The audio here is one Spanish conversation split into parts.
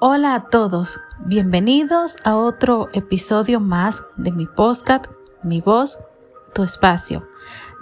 Hola a todos, bienvenidos a otro episodio más de mi podcast, Mi voz, tu espacio.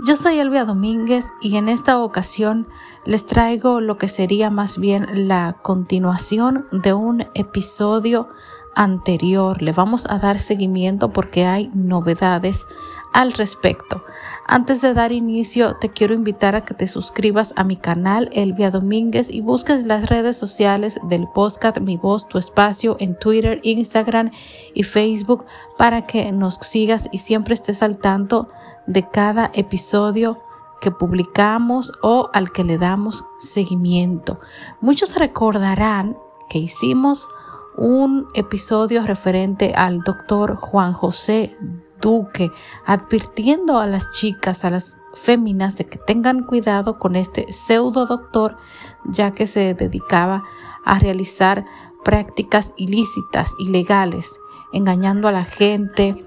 Yo soy Elvia Domínguez y en esta ocasión les traigo lo que sería más bien la continuación de un episodio anterior. Le vamos a dar seguimiento porque hay novedades al respecto. Antes de dar inicio, te quiero invitar a que te suscribas a mi canal Elvia Domínguez y busques las redes sociales del podcast Mi Voz, Tu Espacio en Twitter, Instagram y Facebook para que nos sigas y siempre estés al tanto de cada episodio que publicamos o al que le damos seguimiento. Muchos recordarán que hicimos un episodio referente al doctor Juan José Duque, advirtiendo a las chicas, a las féminas, de que tengan cuidado con este pseudo doctor, ya que se dedicaba a realizar prácticas ilícitas, ilegales, engañando a la gente,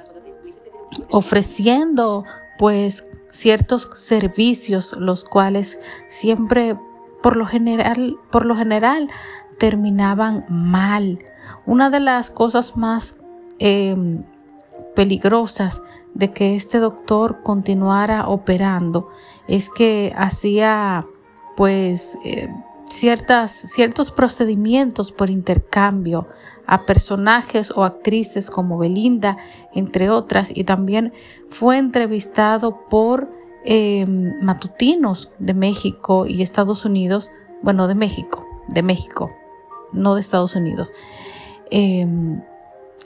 ofreciendo pues ciertos servicios, los cuales siempre por lo general, por lo general terminaban mal. Una de las cosas más em, peligrosas de que este doctor continuara operando es que hacía pues eh, ciertas, ciertos procedimientos por intercambio a personajes o actrices como Belinda, entre otras, y también fue entrevistado por em, matutinos de México y Estados Unidos, bueno, de México, de México, no de Estados Unidos. Em,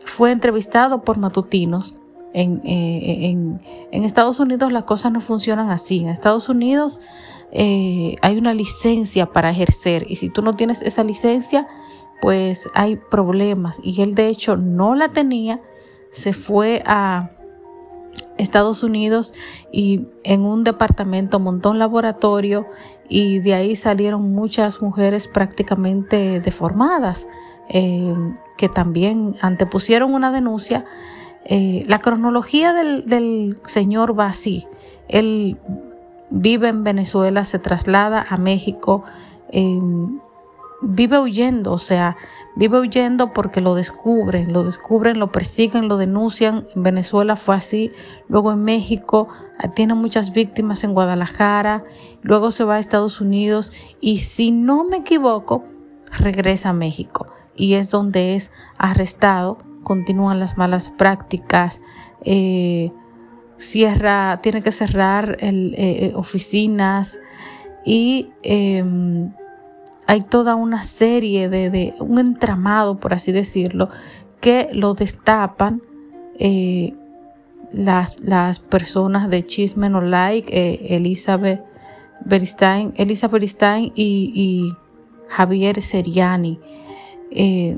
fue entrevistado por matutinos. En, eh, en, Estados Unidos las cosas no funcionan así. En Estados Unidos eh, hay una licencia para ejercer y si tú no tienes esa licencia, pues hay problemas. Y él de hecho no la tenía, se fue a Estados Unidos y en un departamento montó un laboratorio y de ahí salieron muchas mujeres prácticamente deformadas. Eh, que también antepusieron una denuncia. Eh, la cronología del, señor va así. Él vive en Venezuela, se traslada a México, vive huyendo, o sea, vive huyendo porque lo descubren, lo descubren, lo persiguen, lo denuncian. En Venezuela fue así, luego en México ah, tiene muchas víctimas en Guadalajara, luego se va a Estados Unidos y si no me equivoco, regresa a México y es donde es arrestado. Continúan las malas prácticas. Eh, cierra, tiene que cerrar eh, eh, oficinas y em, hay toda una serie de, un entramado, por así decirlo, que lo destapan las, las, personas de Chisme No Like, Elizabeth Beristain, Elizabeth Beristain y, y Javier Seriani. Eh,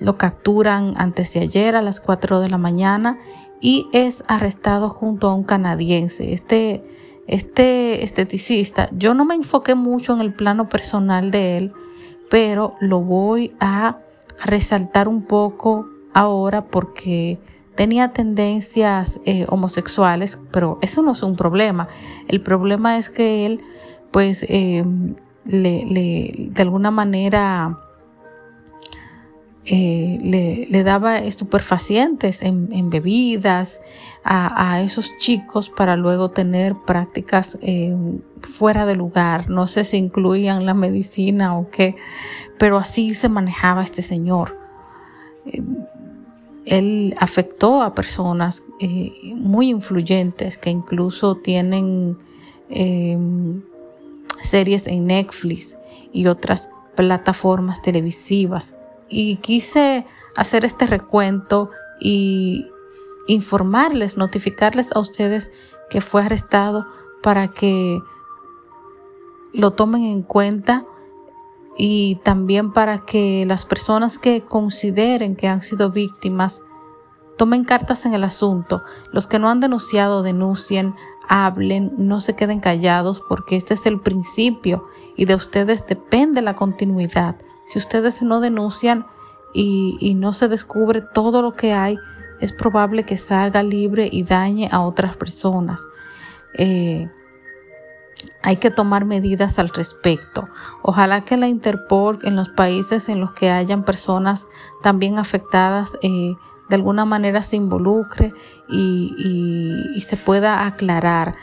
lo capturan antes de ayer a las 4 de la mañana y es arrestado junto a un canadiense. Este, este esteticista, yo no me enfoqué mucho en el plano personal de él, pero lo voy a resaltar un poco ahora porque tenía tendencias eh, homosexuales, pero eso no es un problema. El problema es que él, pues, eh, le, de alguna manera eh, le, daba estupefacientes en, bebidas a, esos chicos para luego tener prácticas eh, fuera de lugar. No sé si incluían la medicina o qué, pero así se manejaba este señor. Eh, él afectó a personas muy influyentes que incluso tienen series en Netflix y otras plataformas televisivas y quise hacer este recuento y informarles, notificarles a ustedes que fue arrestado para que lo tomen en cuenta y también para que las personas que consideren que han sido víctimas tomen cartas en el asunto. Los que no han denunciado, denuncien, hablen, no se queden callados porque este es el principio y de ustedes depende la continuidad. Si ustedes no denuncian y, no se descubre todo lo que hay, es probable que salga libre y dañe a otras personas. Eh, hay que tomar medidas al respecto. Ojalá que la Interpol en los países en los que hayan personas también afectadas eh, de alguna manera se involucre y, se pueda aclarar.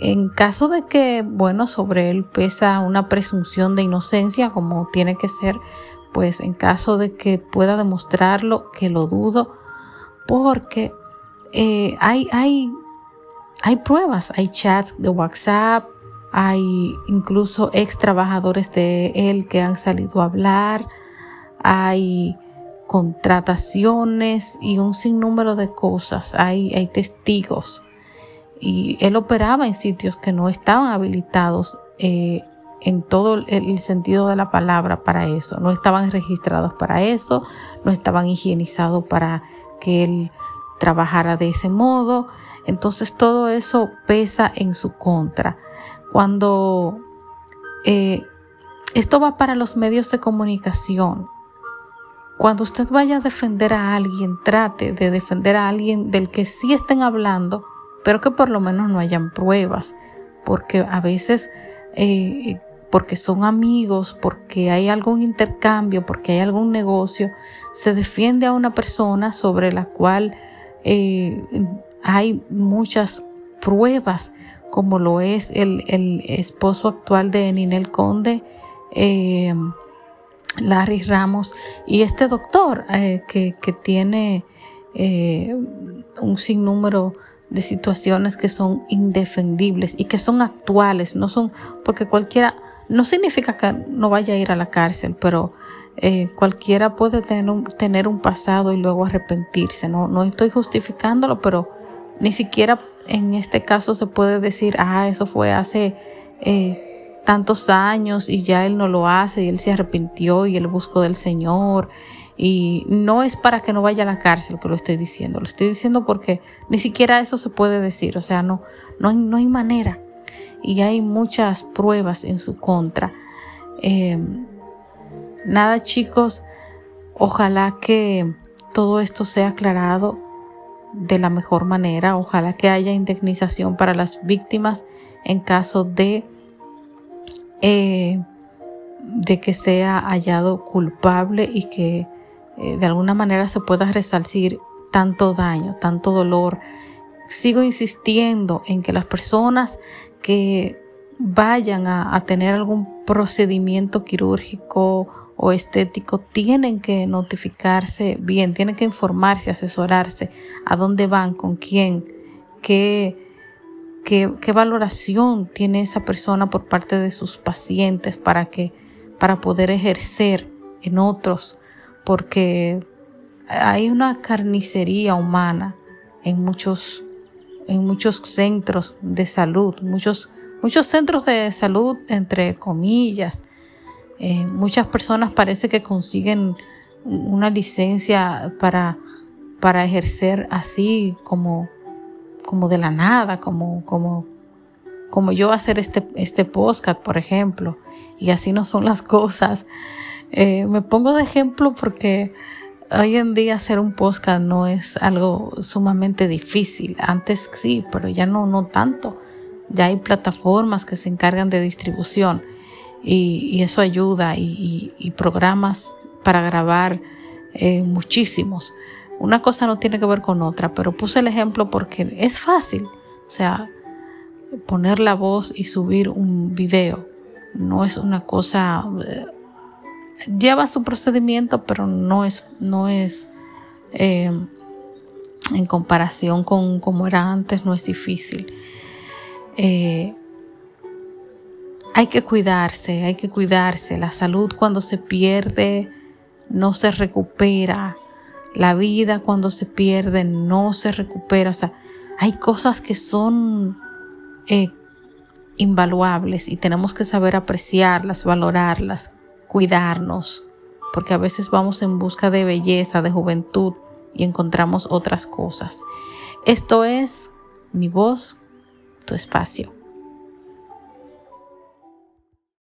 En caso de que, bueno, sobre él pesa una presunción de inocencia, como tiene que ser, pues en caso de que pueda demostrarlo, que lo dudo, porque eh, hay, hay, hay pruebas, hay chats de WhatsApp, hay incluso ex trabajadores de él que han salido a hablar, hay contrataciones y un sinnúmero de cosas, hay, hay testigos. Y él operaba en sitios que no estaban habilitados eh, en todo el sentido de la palabra para eso. No estaban registrados para eso, no estaban higienizados para que él trabajara de ese modo. Entonces todo eso pesa en su contra. Cuando eh, esto va para los medios de comunicación, cuando usted vaya a defender a alguien, trate de defender a alguien del que sí estén hablando, pero que por lo menos no hayan pruebas, porque a veces, eh, porque son amigos, porque hay algún intercambio, porque hay algún negocio, se defiende a una persona sobre la cual eh, hay muchas pruebas como lo es el, esposo actual de Ninel Conde, eh, Larry Ramos, y este doctor eh, que, tiene eh, un sinnúmero de situaciones que son indefendibles y que son actuales, no son, porque cualquiera, no significa que no vaya a ir a la cárcel, pero cualquiera puede tener un, tener un pasado y luego arrepentirse, no, no estoy justificándolo, pero ni siquiera en este caso se puede decir, ah, eso fue hace eh, tantos años y ya él no lo hace y él se arrepintió y él buscó del Señor. Y no es para que no vaya a la cárcel que lo estoy diciendo, lo estoy diciendo porque ni siquiera eso se puede decir, o sea, no, no, hay, no hay manera. Y hay muchas pruebas en su contra. Em, nada chicos, ojalá que todo esto sea aclarado de la mejor manera. Ojalá que haya indemnización para las víctimas en caso de, eh, de que sea hallado culpable y que eh, de alguna manera se pueda resarcir tanto daño, tanto dolor. Sigo insistiendo en que las personas que vayan a, a tener algún procedimiento quirúrgico o estético tienen que notificarse bien, tienen que informarse, asesorarse a dónde van, con quién, qué, qué, qué valoración tiene esa persona por parte de sus pacientes para, que, para poder ejercer en otros, porque hay una carnicería humana en muchos, en muchos centros de salud, muchos, muchos centros de salud, entre comillas, eh, muchas personas parece que consiguen una licencia para, para ejercer así como, como de la nada, como, como, como yo hacer este, este podcast, por ejemplo. Y así no son las cosas. Eh, me pongo de ejemplo porque hoy en día hacer un podcast no es algo sumamente difícil. Antes sí, pero ya no, no tanto. Ya hay plataformas que se encargan de distribución y, eso ayuda y, programas para grabar eh, muchísimos. Una cosa no tiene que ver con otra, pero puse el ejemplo porque es fácil. O sea, poner la voz y subir un video no es una cosa... Eh, lleva su procedimiento, pero no es, no es eh, en comparación con como era antes, no es difícil. Hay que cuidarse, hay que cuidarse. La salud cuando se pierde no se recupera. La vida cuando se pierde no se recupera. O sea, hay cosas que son eh, invaluables y tenemos que saber apreciarlas, valorarlas, cuidarnos, porque a veces vamos en busca de belleza, de juventud y encontramos otras cosas. Esto es mi voz, tu espacio.